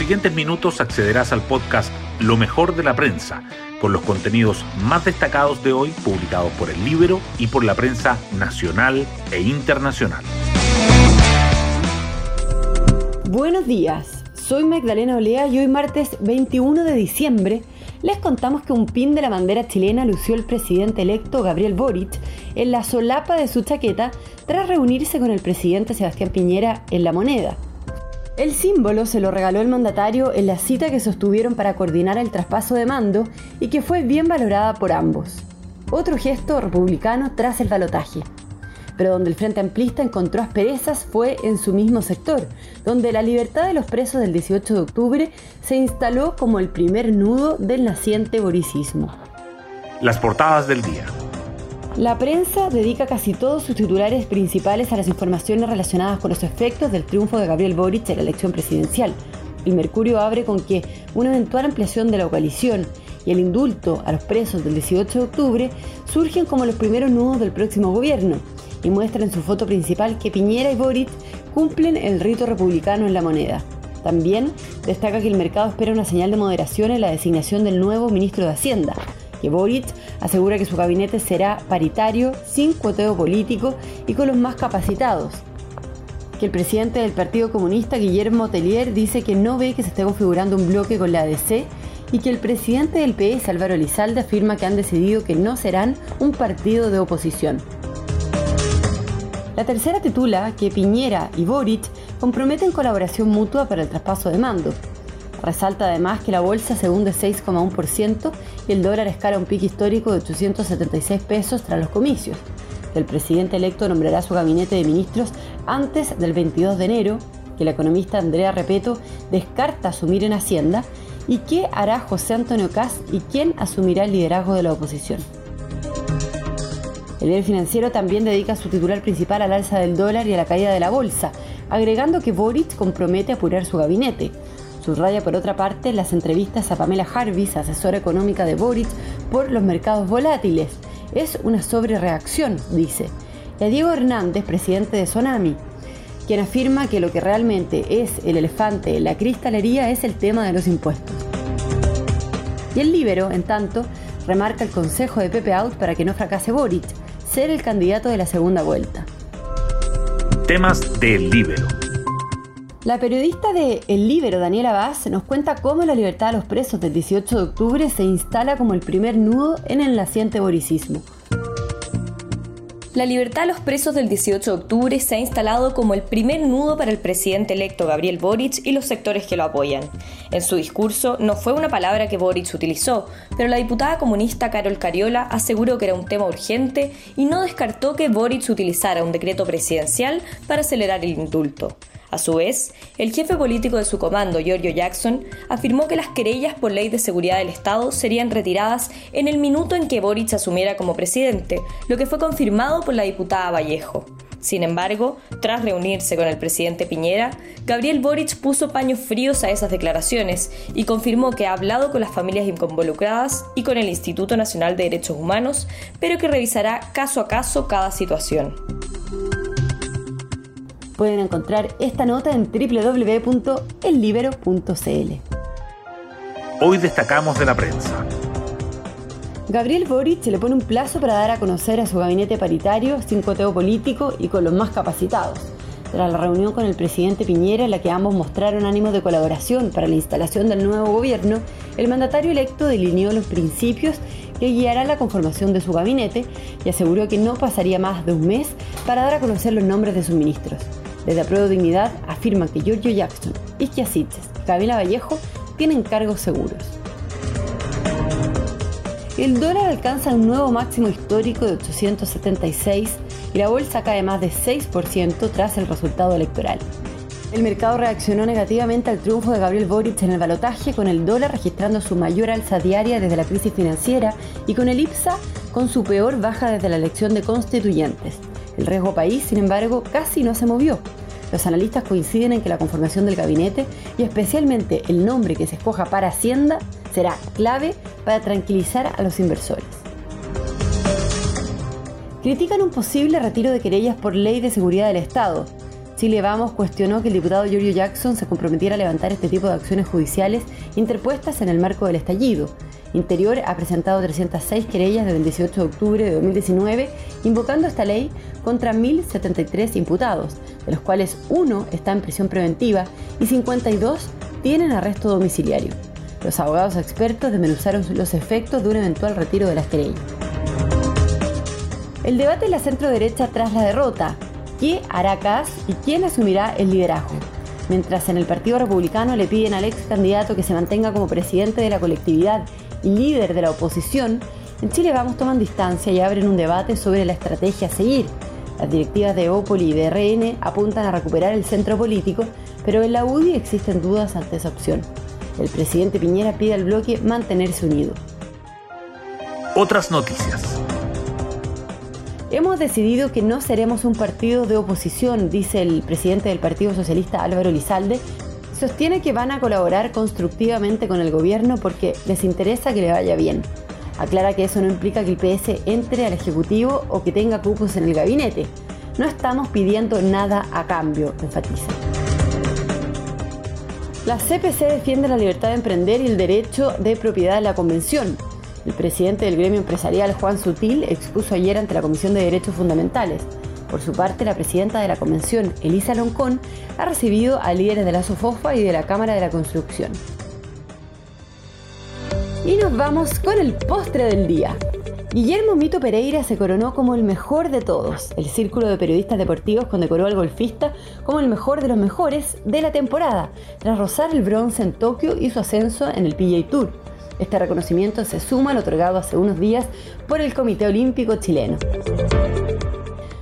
siguientes minutos accederás al podcast Lo mejor de la prensa, con los contenidos más destacados de hoy publicados por el Libro y por la prensa nacional e internacional. Buenos días, soy Magdalena Olea y hoy martes 21 de diciembre les contamos que un pin de la bandera chilena lució el presidente electo Gabriel Boric en la solapa de su chaqueta tras reunirse con el presidente Sebastián Piñera en La Moneda. El símbolo se lo regaló el mandatario en la cita que sostuvieron para coordinar el traspaso de mando y que fue bien valorada por ambos. Otro gesto republicano tras el balotaje pero donde el Frente Amplista encontró asperezas fue en su mismo sector, donde la libertad de los presos del 18 de octubre se instaló como el primer nudo del naciente boricismo. Las portadas del día. La prensa dedica casi todos sus titulares principales a las informaciones relacionadas con los efectos del triunfo de Gabriel Boric en la elección presidencial. El Mercurio abre con que una eventual ampliación de la coalición y el indulto a los presos del 18 de octubre surgen como los primeros nudos del próximo gobierno y muestra en su foto principal que Piñera y Boric cumplen el rito republicano en la moneda. También destaca que el mercado espera una señal de moderación en la designación del nuevo ministro de Hacienda, que Boric asegura que su gabinete será paritario, sin cuoteo político y con los más capacitados. Que el presidente del Partido Comunista, Guillermo Tellier, dice que no ve que se esté configurando un bloque con la ADC y que el presidente del PS, Álvaro Elizalde, afirma que han decidido que no serán un partido de oposición. La tercera titula que Piñera y Boric comprometen colaboración mutua para el traspaso de mando. Resalta además que la bolsa se hunde 6,1% y el dólar escala un pico histórico de 876 pesos tras los comicios. El presidente electo nombrará su gabinete de ministros antes del 22 de enero, que la economista Andrea Repeto descarta asumir en Hacienda, y qué hará José Antonio Caz y quién asumirá el liderazgo de la oposición. El diario financiero también dedica su titular principal al alza del dólar y a la caída de la bolsa, agregando que Boric compromete apurar su gabinete. Subraya por otra parte las entrevistas a Pamela Jarvis, asesora económica de Boric, por los mercados volátiles. Es una sobrereacción, dice. Y a Diego Hernández, presidente de Sonami, quien afirma que lo que realmente es el elefante en la cristalería es el tema de los impuestos. Y el Libero, en tanto, remarca el consejo de Pepe Out para que no fracase Boric ser el candidato de la segunda vuelta. Temas del Libero. La periodista de El Libero, Daniela Vaz, nos cuenta cómo la libertad de los presos del 18 de octubre se instala como el primer nudo en el naciente boricismo. La libertad de los presos del 18 de octubre se ha instalado como el primer nudo para el presidente electo Gabriel Boric y los sectores que lo apoyan. En su discurso no fue una palabra que Boric utilizó, pero la diputada comunista Carol Cariola aseguró que era un tema urgente y no descartó que Boric utilizara un decreto presidencial para acelerar el indulto. A su vez, el jefe político de su comando, Giorgio Jackson, afirmó que las querellas por ley de seguridad del Estado serían retiradas en el minuto en que Boric asumiera como presidente, lo que fue confirmado por la diputada Vallejo. Sin embargo, tras reunirse con el presidente Piñera, Gabriel Boric puso paños fríos a esas declaraciones y confirmó que ha hablado con las familias involucradas y con el Instituto Nacional de Derechos Humanos, pero que revisará caso a caso cada situación. Pueden encontrar esta nota en www.ellibero.cl. Hoy destacamos de la prensa. Gabriel Boric le pone un plazo para dar a conocer a su gabinete paritario sin coteo político y con los más capacitados. Tras la reunión con el presidente Piñera, en la que ambos mostraron ánimo de colaboración para la instalación del nuevo gobierno, el mandatario electo delineó los principios que guiarán la conformación de su gabinete y aseguró que no pasaría más de un mes para dar a conocer los nombres de sus ministros. Desde Apruebo Dignidad afirman que Giorgio Jackson, Isquia Siches y Camila Vallejo tienen cargos seguros. El dólar alcanza un nuevo máximo histórico de 876 y la bolsa cae más de 6% tras el resultado electoral. El mercado reaccionó negativamente al triunfo de Gabriel Boric en el balotaje, con el dólar registrando su mayor alza diaria desde la crisis financiera y con el IPSA con su peor baja desde la elección de constituyentes. El riesgo país, sin embargo, casi no se movió. Los analistas coinciden en que la conformación del gabinete y especialmente el nombre que se escoja para Hacienda será clave para tranquilizar a los inversores. Critican un posible retiro de querellas por ley de seguridad del Estado. Chile Vamos cuestionó que el diputado Giorgio Jackson se comprometiera a levantar este tipo de acciones judiciales interpuestas en el marco del estallido. Interior ha presentado 306 querellas desde el 18 de octubre de 2019, invocando esta ley contra 1.073 imputados, de los cuales uno está en prisión preventiva y 52 tienen arresto domiciliario. Los abogados expertos desmenuzaron los efectos de un eventual retiro de las querellas. El debate en la centro derecha tras la derrota. ¿Qué hará Kass y quién asumirá el liderazgo? Mientras en el Partido Republicano le piden al ex candidato que se mantenga como presidente de la colectividad líder de la oposición, en Chile Vamos toman distancia y abren un debate sobre la estrategia a seguir. Las directivas de Opoli y de RN apuntan a recuperar el centro político, pero en la UDI existen dudas ante esa opción. El presidente Piñera pide al bloque mantenerse unido. Otras noticias. Hemos decidido que no seremos un partido de oposición, dice el presidente del Partido Socialista Álvaro Lizalde, sostiene que van a colaborar constructivamente con el gobierno porque les interesa que le vaya bien. Aclara que eso no implica que el PS entre al Ejecutivo o que tenga cupos en el gabinete. No estamos pidiendo nada a cambio, enfatiza. La CPC defiende la libertad de emprender y el derecho de propiedad de la Convención. El presidente del gremio empresarial, Juan Sutil, expuso ayer ante la Comisión de Derechos Fundamentales. Por su parte, la presidenta de la convención, Elisa Loncón, ha recibido a líderes de la SOFOFA y de la Cámara de la Construcción. Y nos vamos con el postre del día. Guillermo Mito Pereira se coronó como el mejor de todos. El Círculo de Periodistas Deportivos condecoró al golfista como el mejor de los mejores de la temporada, tras rozar el bronce en Tokio y su ascenso en el PGA Tour. Este reconocimiento se suma al otorgado hace unos días por el Comité Olímpico Chileno.